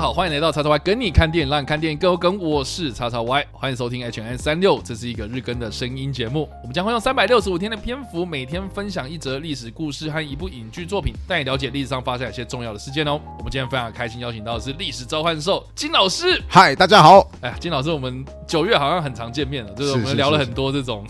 好，欢迎来到叉叉 Y 跟你看电影，让你看电影更有梗。我是叉叉 Y，欢迎收听 H N 三六，这是一个日更的声音节目。我们将会用三百六十五天的篇幅，每天分享一则历史故事和一部影剧作品，带你了解历史上发生一些重要的事件哦。我们今天非常开心邀请到的是历史召唤兽金老师。嗨，大家好。哎呀，金老师，我们九月好像很常见面了，就是我们聊了很多这种。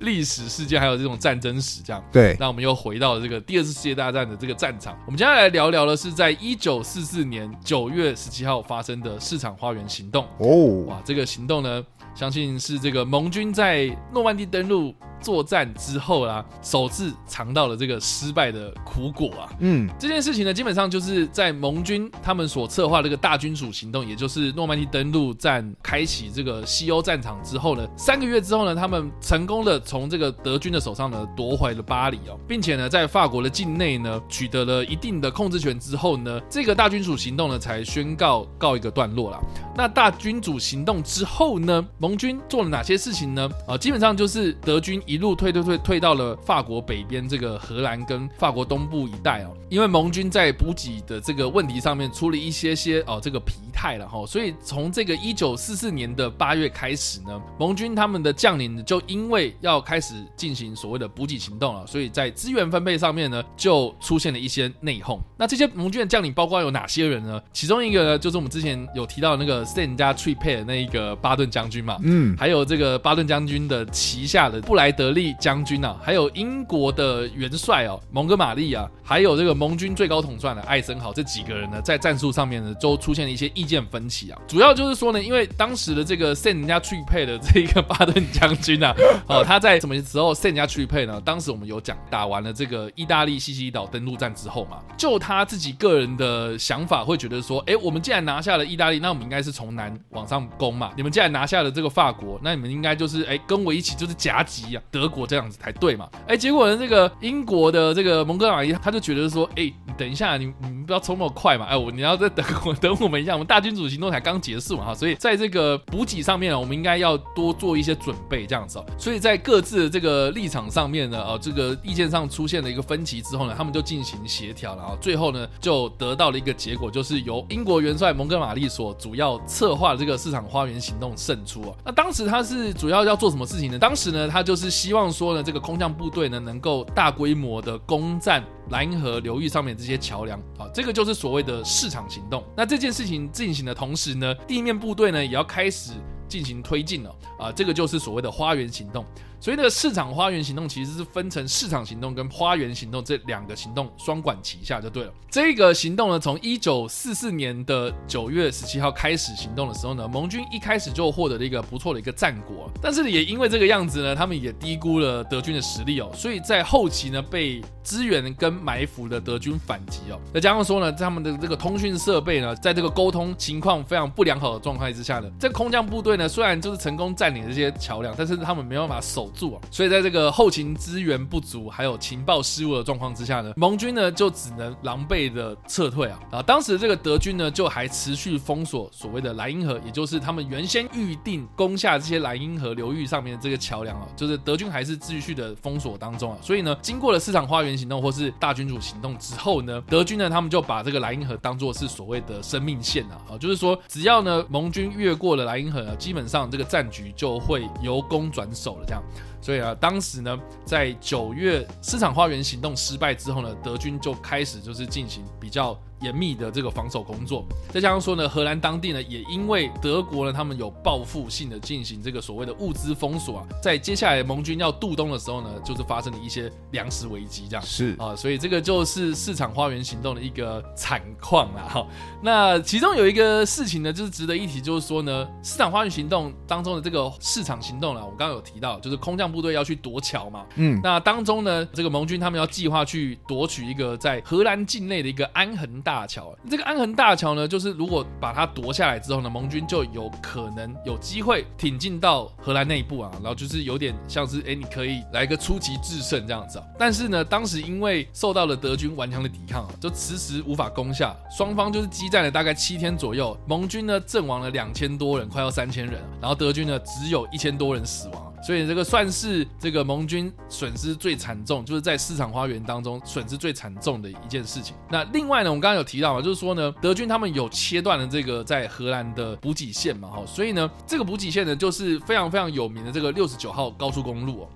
历史事件还有这种战争史，这样对。那我们又回到了这个第二次世界大战的这个战场。我们接下来聊聊的是在一九四四年九月十七号发生的市场花园行动。哦，哇，这个行动呢，相信是这个盟军在诺曼底登陆。作战之后啦，首次尝到了这个失败的苦果啊。嗯，这件事情呢，基本上就是在盟军他们所策划这个大军属行动，也就是诺曼底登陆战开启这个西欧战场之后呢，三个月之后呢，他们成功的从这个德军的手上呢夺回了巴黎哦，并且呢，在法国的境内呢取得了一定的控制权之后呢，这个大军属行动呢才宣告告一个段落了。那大军主行动之后呢，盟军做了哪些事情呢？啊，基本上就是德军一。一路退退退退到了法国北边这个荷兰跟法国东部一带哦，因为盟军在补给的这个问题上面出了一些些哦这个疲态了哈，所以从这个一九四四年的八月开始呢，盟军他们的将领就因为要开始进行所谓的补给行动了，所以在资源分配上面呢就出现了一些内讧。那这些盟军的将领包括有哪些人呢？其中一个呢就是我们之前有提到的那个圣加特佩的那一个巴顿将军嘛，嗯，还有这个巴顿将军的旗下的布莱德。利将军啊，还有英国的元帅哦，蒙哥马利啊，还有这个盟军最高统帅的艾森豪，这几个人呢，在战术上面呢，都出现了一些意见分歧啊。主要就是说呢，因为当时的这个圣人家去配的这个巴顿将军啊，哦，他在什么时候圣人家去配呢？当时我们有讲，打完了这个意大利西西里岛登陆战之后嘛，就他自己个人的想法，会觉得说，哎，我们既然拿下了意大利，那我们应该是从南往上攻嘛。你们既然拿下了这个法国，那你们应该就是哎，跟我一起就是夹击啊。德国这样子才对嘛？哎，结果呢，这个英国的这个蒙哥马利他就觉得说，哎，你等一下，你你不要冲那么快嘛！哎，我你要再等我等我们一下，我们大军属行动才刚结束嘛哈，所以在这个补给上面呢，我们应该要多做一些准备，这样子哦。所以在各自的这个立场上面呢，哦，这个意见上出现了一个分歧之后呢，他们就进行协调，然后最后呢，就得到了一个结果，就是由英国元帅蒙哥马利所主要策划的这个市场花园行动胜出啊。那当时他是主要要做什么事情呢？当时呢，他就是希希望。说呢，这个空降部队呢，能够大规模的攻占莱茵河流域上面这些桥梁，啊，这个就是所谓的市场行动。那这件事情进行的同时呢，地面部队呢也要开始进行推进了，啊，这个就是所谓的花园行动。所以，那个市场花园行动其实是分成市场行动跟花园行动这两个行动双管齐下就对了。这个行动呢，从一九四四年的九月十七号开始行动的时候呢，盟军一开始就获得了一个不错的一个战果，但是也因为这个样子呢，他们也低估了德军的实力哦，所以在后期呢，被支援跟埋伏的德军反击哦，再加上说呢，他们的这个通讯设备呢，在这个沟通情况非常不良好的状态之下呢，这个空降部队呢，虽然就是成功占领这些桥梁，但是他们没办法守。住啊，所以在这个后勤资源不足，还有情报失误的状况之下呢，盟军呢就只能狼狈的撤退啊。啊，当时这个德军呢就还持续封锁所谓的莱茵河，也就是他们原先预定攻下这些莱茵河流域上面的这个桥梁啊，就是德军还是继续的封锁当中啊。所以呢，经过了市场花园行动或是大军主行动之后呢，德军呢他们就把这个莱茵河当做是所谓的生命线啊，啊，就是说只要呢盟军越过了莱茵河啊，基本上这个战局就会由攻转守了这样。所以啊，当时呢，在九月市场花园行动失败之后呢，德军就开始就是进行比较。严密的这个防守工作，再加上说呢，荷兰当地呢也因为德国呢，他们有报复性的进行这个所谓的物资封锁啊，在接下来盟军要渡冬的时候呢，就是发生了一些粮食危机，这样是啊，所以这个就是市场花园行动的一个惨况啦。哈，那其中有一个事情呢，就是值得一提，就是说呢，市场花园行动当中的这个市场行动呢，我刚刚有提到，就是空降部队要去夺桥嘛，嗯，那当中呢，这个盟军他们要计划去夺取一个在荷兰境内的一个安恒。大桥，这个安恒大桥呢，就是如果把它夺下来之后呢，盟军就有可能有机会挺进到荷兰内部啊，然后就是有点像是哎，你可以来个出奇制胜这样子啊。但是呢，当时因为受到了德军顽强的抵抗啊，就迟迟无法攻下，双方就是激战了大概七天左右，盟军呢阵亡了两千多人，快要三千人，然后德军呢只有一千多人死亡。所以这个算是这个盟军损失最惨重，就是在市场花园当中损失最惨重的一件事情。那另外呢，我们刚刚有提到嘛，就是说呢，德军他们有切断了这个在荷兰的补给线嘛，哈，所以呢，这个补给线呢就是非常非常有名的这个六十九号高速公路哦。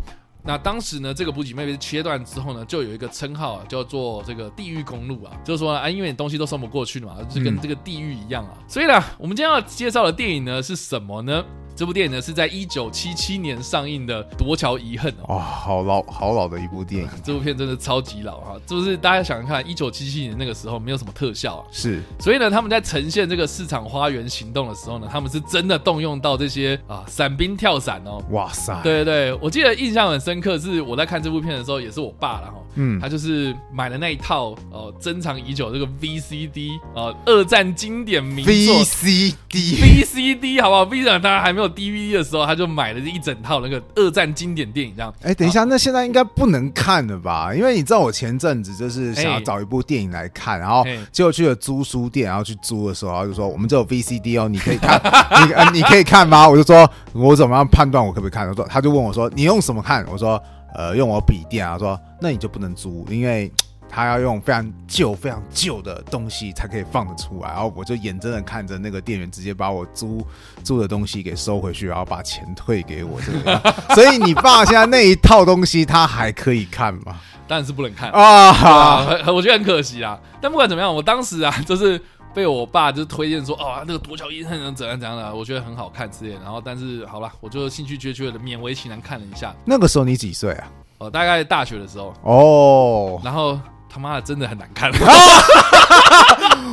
那当时呢，这个补给线被切断之后呢，就有一个称号啊，叫做这个地狱公路啊，就是说啊，因为你东西都送不过去了嘛，就跟这个地狱一样啊。所以呢，我们今天要介绍的电影呢是什么呢？这部电影呢是在一九七七年上映的《夺桥遗恨》哦，哇，好老好老的一部电影。这部片真的超级老啊，就是大家想想看，一九七七年那个时候没有什么特效啊，是，所以呢，他们在呈现这个市场花园行动的时候呢，他们是真的动用到这些啊伞兵跳伞哦，哇塞，对对对，我记得印象很深刻，是我在看这部片的时候，也是我爸然后，嗯，他就是买了那一套哦珍藏已久这个 VCD 啊，二战经典名作。VCD VCD 好不好？？VCD 大家还没有 DVD 的时候。他就买了这一整套那个二战经典电影，这样。哎，等一下，那现在应该不能看了吧？因为你知道，我前阵子就是想要找一部电影来看，然后结果去了租书店，然后去租的时候，然后就说我们这有 VCD 哦，你可以看，你呃你可以看吗？我就说我怎么样判断我可不可以看？他说他就问我说你用什么看？我说呃用我笔电啊。他说那你就不能租，因为。他要用非常旧、非常旧的东西才可以放得出来，然后我就眼睁睁看着那个店员直接把我租租的东西给收回去，然后把钱退给我。这个，所以你爸现在那一套东西他还可以看吗？当然是不能看啊，啊！我觉得很可惜啊。但不管怎么样，我当时啊，就是被我爸就推荐说，哦，那个夺桥遗恨怎样怎样的，我觉得很好看之类。然后，但是好了，我就兴趣缺缺的勉为其难看了一下。那个时候你几岁啊？哦，大概大学的时候。哦，然后。他妈的，真的很难看！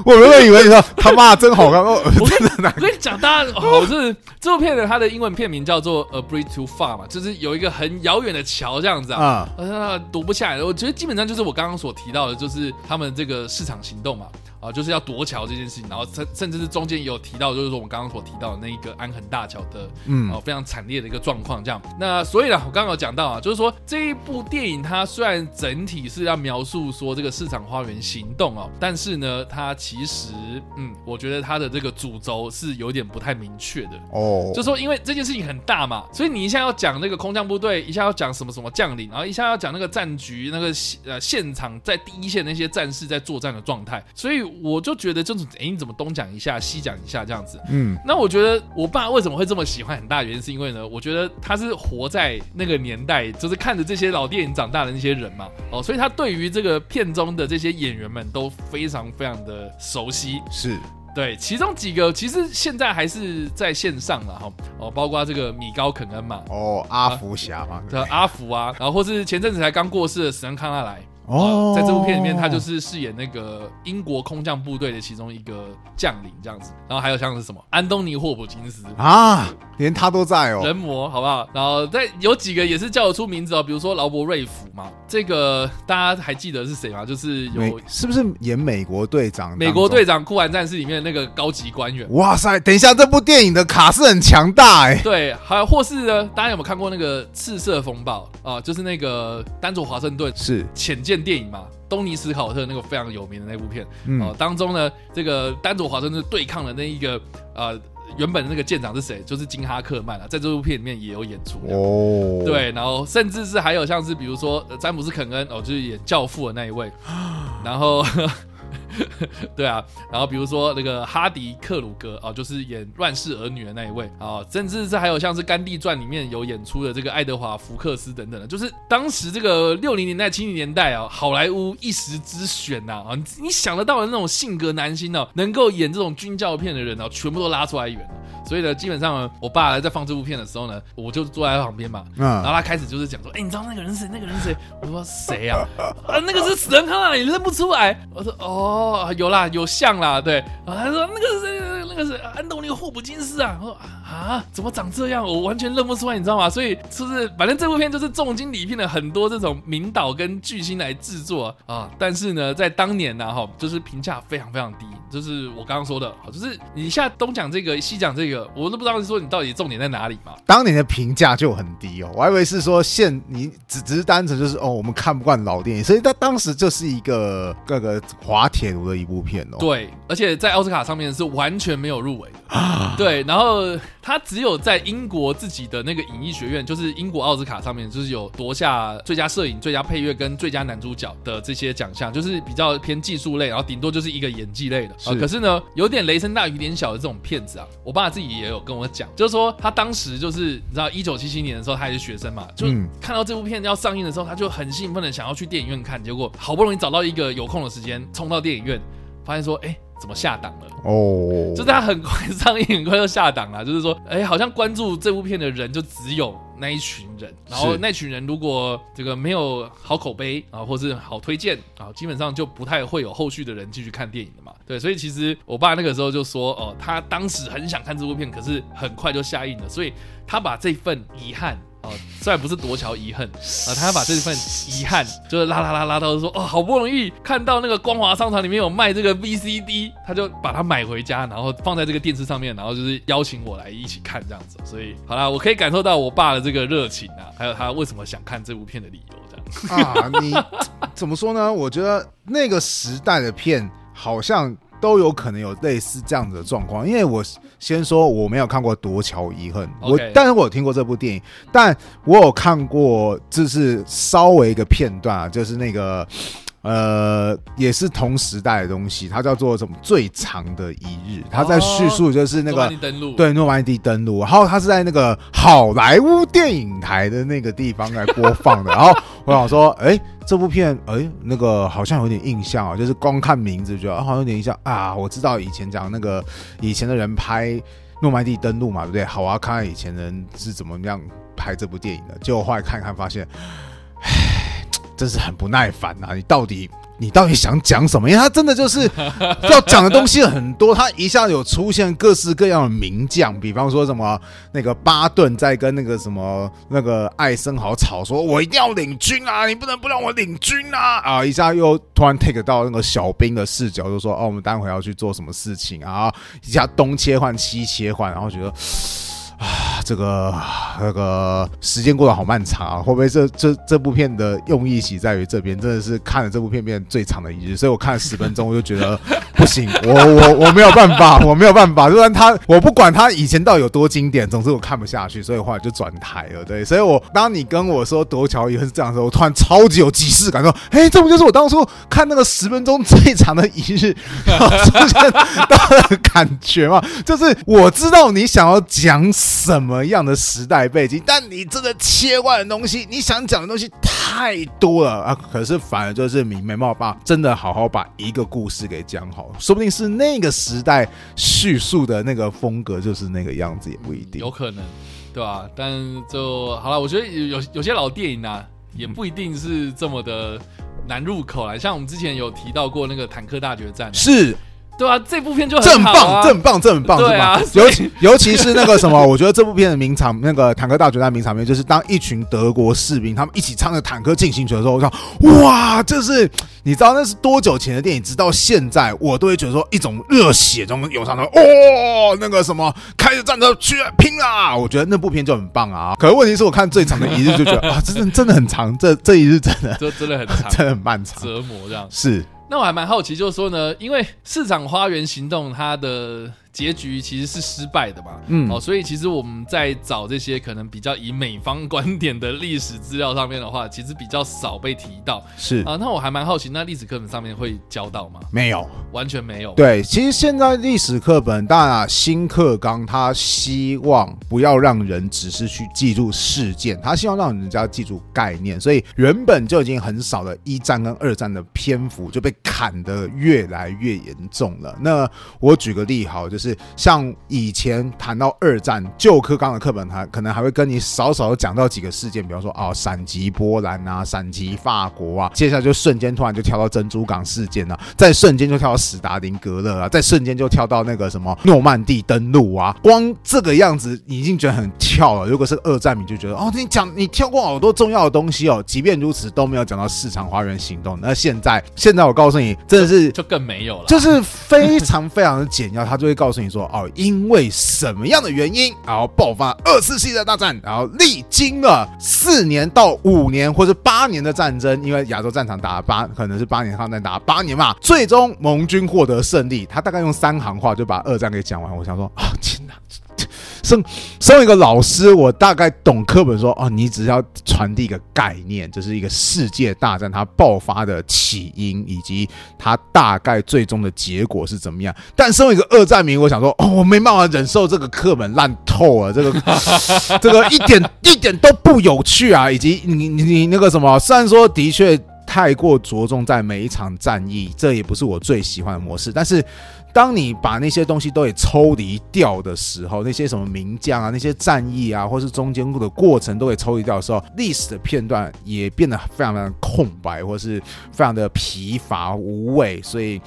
我原本以为你说他妈的真好看，我真的难看。我跟你讲，大家好，是这部片的它的英文片名叫做《A Bridge Too Far》嘛，就是有一个很遥远的桥这样子啊，呃，读不下来。我觉得基本上就是我刚刚所提到的，就是他们这个市场行动嘛。啊，就是要夺桥这件事情，然后甚甚至是中间也有提到，就是说我们刚刚所提到的那一个安恒大桥的，嗯，哦非常惨烈的一个状况，这样。那所以呢，我刚刚有讲到啊，就是说这一部电影它虽然整体是要描述说这个市场花园行动哦，但是呢，它其实，嗯，我觉得它的这个主轴是有点不太明确的哦。就是说因为这件事情很大嘛，所以你一下要讲那个空降部队，一下要讲什么什么将领，然后一下要讲那个战局，那个呃现场在第一线那些战士在作战的状态，所以。我就觉得就是，哎、欸，你怎么东讲一下，西讲一下这样子？嗯，那我觉得我爸为什么会这么喜欢，很大原因是因为呢，我觉得他是活在那个年代，就是看着这些老电影长大的那些人嘛，哦，所以他对于这个片中的这些演员们都非常非常的熟悉。是，对，其中几个其实现在还是在线上了哈，哦，包括这个米高肯恩嘛，哦，阿福侠嘛，叫、啊、阿福啊，然后或是前阵子才刚过世的史恩康纳莱。哦，在这部片里面，他就是饰演那个英国空降部队的其中一个将领这样子。然后还有像是什么安东尼·霍普金斯啊，连他都在哦，人魔好不好？然后在有几个也是叫得出名字哦，比如说劳勃·瑞福嘛，这个大家还记得是谁吗？就是有是不是演美国队长？美国队长酷玩战士里面的那个高级官员。哇塞，等一下，这部电影的卡是很强大哎。对，还有或是呢，大家有没有看过那个《赤色风暴》啊？就是那个丹佐华盛顿是潜舰。电影嘛，东尼史考特那个非常有名的那部片，哦、嗯呃，当中呢，这个丹佐华盛顿对抗的那一个呃，原本的那个舰长是谁？就是金哈克曼啊，在这部片里面也有演出哦。对，然后甚至是还有像是比如说詹姆斯肯恩哦，就是演教父的那一位，然后。对啊，然后比如说那个哈迪克鲁格啊，就是演《乱世儿女》的那一位啊，甚至是还有像是《甘地传》里面有演出的这个爱德华福克斯等等的，就是当时这个六零年代、七零年代啊，好莱坞一时之选呐啊，你想得到的那种性格男星哦，能够演这种军教片的人哦，全部都拉出来演。所以呢，基本上呢，我爸在放这部片的时候呢，我就坐在他旁边嘛，嗯，然后他开始就是讲说，哎，你知道那个人是谁？那个人是谁？我说谁啊？啊，那个是死人康纳莱，你认不出来？我说哦，有啦，有像啦，对。然后他说那个是那个是安东尼霍普金斯啊。我说啊，怎么长这样？我完全认不出来，你知道吗？所以就是反正这部片就是重金礼聘了很多这种名导跟巨星来制作啊。但是呢，在当年呢，哈，就是评价非常非常低。就是我刚刚说的，就是你现在东讲这个，西讲这个。我都不知道是说你到底重点在哪里嘛？当年的评价就很低哦，我还以为是说现你只只是单纯就是哦，我们看不惯老电影，所以他当时就是一个各个滑铁卢的一部片哦。对，而且在奥斯卡上面是完全没有入围的。对，然后他只有在英国自己的那个影艺学院，就是英国奥斯卡上面，就是有夺下最佳摄影、最佳配乐跟最佳男主角的这些奖项，就是比较偏技术类，然后顶多就是一个演技类的。啊、呃，可是呢，有点雷声大雨点小的这种片子啊，我爸自己也有跟我讲，就是说他当时就是你知道，一九七七年的时候他还是学生嘛，就看到这部片要上映的时候，他就很兴奋的想要去电影院看，结果好不容易找到一个有空的时间，冲到电影院，发现说，哎。怎么下档了？哦，oh. 就是他很快上映，很快就下档了。就是说，哎，好像关注这部片的人就只有那一群人。然后那群人如果这个没有好口碑啊，或是好推荐啊，基本上就不太会有后续的人继续看电影的嘛。对，所以其实我爸那个时候就说，哦，他当时很想看这部片，可是很快就下映了，所以他把这份遗憾。哦，虽然不是夺桥遗恨啊，他要把这份遗憾就是拉拉拉拉到说哦，好不容易看到那个光华商场里面有卖这个 VCD，他就把它买回家，然后放在这个电视上面，然后就是邀请我来一起看这样子。所以好啦，我可以感受到我爸的这个热情啊，还有他为什么想看这部片的理由这样啊。你怎么说呢？我觉得那个时代的片好像。都有可能有类似这样子的状况，因为我先说我没有看过《夺桥遗恨》，我但是我有听过这部电影，但我有看过，就是稍微一个片段啊，就是那个。呃，也是同时代的东西，它叫做什么？最长的一日，它在叙述就是那个对，诺曼底登陆，然后它是在那个好莱坞电影台的那个地方来播放的。然后我想说，哎、欸，这部片，哎、欸，那个好像有点印象啊，就是光看名字就、啊、好像有点印象啊。我知道以前讲那个 以前的人拍诺曼底登陆嘛，对不对？好啊，看看以前人是怎么样拍这部电影的。结果后来看看发现，唉。真是很不耐烦啊！你到底你到底想讲什么？因为他真的就是 要讲的东西很多，他一下子有出现各式各样的名将，比方说什么那个巴顿在跟那个什么那个艾森豪吵，说我一定要领军啊，你不能不让我领军啊！啊，一下又突然 take 到那个小兵的视角，就说哦，我们待会要去做什么事情啊？一下东切换西切换，然后觉得。啊，这个那个时间过得好漫长啊！会不会这这这部片的用意其在于这边真的是看了这部片变最长的一日？所以我看了十分钟，我就觉得不行，我我我没有办法，我没有办法。就算他，我不管他以前到底有多经典，总之我看不下去，所以后来就转台了。对，所以我当你跟我说夺桥也是这样的时候，我突然超级有即视感，说：“哎，这不就是我当初看那个十分钟最长的一日出现到的感觉吗？就是我知道你想要讲。”什么样的时代背景？但你真的切换的东西，你想讲的东西太多了啊！可是反而就是你没办法真的好好把一个故事给讲好，说不定是那个时代叙述的那个风格就是那个样子，也不一定，有可能，对吧？但就好了，我觉得有有些老电影啊，也不一定是这么的难入口来。像我们之前有提到过那个《坦克大决战》，是。对啊，这部片就很棒，这很棒，这很棒，对啊，尤其尤其是那个什么，我觉得这部片的名场，那个坦克大决战名场面，就是当一群德国士兵他们一起唱着坦克进行曲的时候，我想，哇，这是你知道那是多久前的电影？直到现在，我都会觉得说一种热血中涌上的，哦，那个什么，开着战车去拼啦！我觉得那部片就很棒啊。可是问题是我看最长的一日就觉得啊，真的真的很长，这这一日真的，这真的很长，真的很漫长，折磨这样是。那我还蛮好奇，就是说呢，因为市场花园行动它的。结局其实是失败的嘛，嗯，哦，所以其实我们在找这些可能比较以美方观点的历史资料上面的话，其实比较少被提到，是啊。那我还蛮好奇，那历史课本上面会教到吗？没有，完全没有。对，其实现在历史课本，当然啊，新课纲他希望不要让人只是去记住事件，他希望让人家记住概念，所以原本就已经很少的一战跟二战的篇幅就被砍得越来越严重了。那我举个例好，就是。像以前谈到二战旧科纲的课本，还可能还会跟你少少的讲到几个事件，比方说啊，闪击波兰啊，闪击法国啊，接下来就瞬间突然就跳到珍珠港事件啊，再瞬间就跳到史达林格勒啊，再瞬间就跳到那个什么诺曼底登陆啊，光这个样子你已经觉得很跳了。如果是二战你就觉得哦，你讲你跳过好多重要的东西哦，即便如此都没有讲到市场花园行动。那现在现在我告诉你，真的是就，就更没有了，就是非常非常的简要，他就会告诉。你说哦，因为什么样的原因，然后爆发二次世界大战，然后历经了四年到五年或者八年的战争，因为亚洲战场打了八，可能是八年抗战打了八年嘛，最终盟军获得胜利。他大概用三行话就把二战给讲完。我想说啊，天哪！身身为一个老师，我大概懂课本说哦，你只要传递一个概念，就是一个世界大战它爆发的起因，以及它大概最终的结果是怎么样。但身为一个二战迷，我想说哦，我没办法忍受这个课本烂透了，这个 这个一点一点都不有趣啊！以及你你你那个什么，虽然说的确太过着重在每一场战役，这也不是我最喜欢的模式，但是。当你把那些东西都给抽离掉的时候，那些什么名将啊，那些战役啊，或是中间的过程都给抽离掉的时候，历史的片段也变得非常非常空白，或是非常的疲乏无味。所以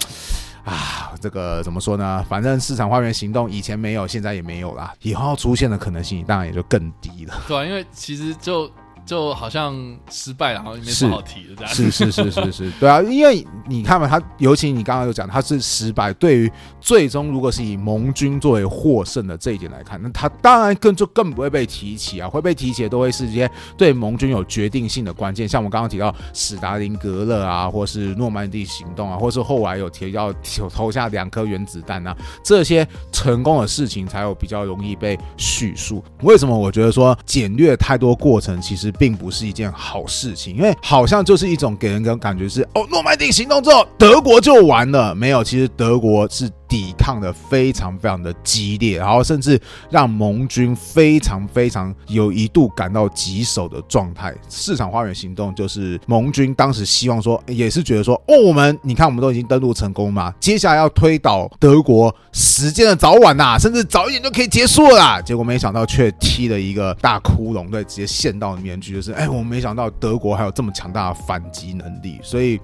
啊，这个怎么说呢？反正市场花园行动以前没有，现在也没有啦，以后出现的可能性当然也就更低了。对，因为其实就。就好像失败了，好像也没什么好提的这样。是是是是是，对啊，因为你看嘛，他尤其你刚刚有讲，他是失败。对于最终如果是以盟军作为获胜的这一点来看，那他当然更就更不会被提起啊，会被提起的都会是一些对盟军有决定性的关键，像我们刚刚提到史达林格勒啊，或是诺曼底行动啊，或是后来有提到投下两颗原子弹啊，这些成功的事情才有比较容易被叙述。为什么我觉得说简略太多过程，其实。并不是一件好事情，因为好像就是一种给人的感觉是哦，诺曼底行动之后德国就完了。没有，其实德国是。抵抗的非常非常的激烈，然后甚至让盟军非常非常有一度感到棘手的状态。市场花园行动就是盟军当时希望说，也是觉得说，哦，我们你看我们都已经登陆成功嘛，接下来要推倒德国，时间的早晚呐、甚至早一点就可以结束了啦。结果没想到却踢了一个大窟窿，对，直接陷到里面去。就是，哎，我们没想到德国还有这么强大的反击能力，所以。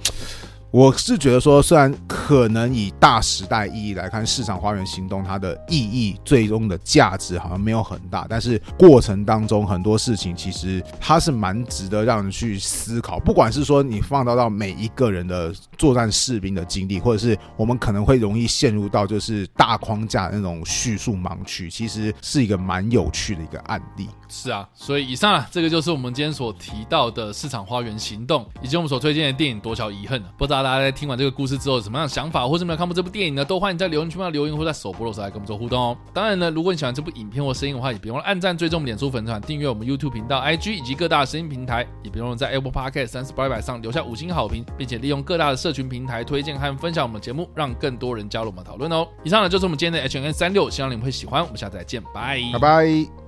我是觉得说，虽然可能以大时代意义来看，市场花园行动它的意义最终的价值好像没有很大，但是过程当中很多事情其实它是蛮值得让人去思考。不管是说你放到到每一个人的作战士兵的经历，或者是我们可能会容易陷入到就是大框架那种叙述盲区，其实是一个蛮有趣的一个案例。是啊，所以以上啊，这个就是我们今天所提到的市场花园行动，以及我们所推荐的电影《夺桥遗恨》。不知道大家在听完这个故事之后有什么样的想法，或是没有看过这部电影呢？都欢迎在留言区留言，或在首播的时候来跟我们做互动哦。当然呢，如果你喜欢这部影片或声音的话，也别忘了按赞、追踪我们脸书粉团、订阅我们 YouTube 频道、IG 以及各大声音平台，也别忘了在 Apple Podcast 三十八百上留下五星好评，并且利用各大的社群平台推荐和分享我们节目，让更多人加入我们讨论哦。以上呢就是我们今天的 H N 365，希望你们会喜欢。我们下次再见，拜拜拜。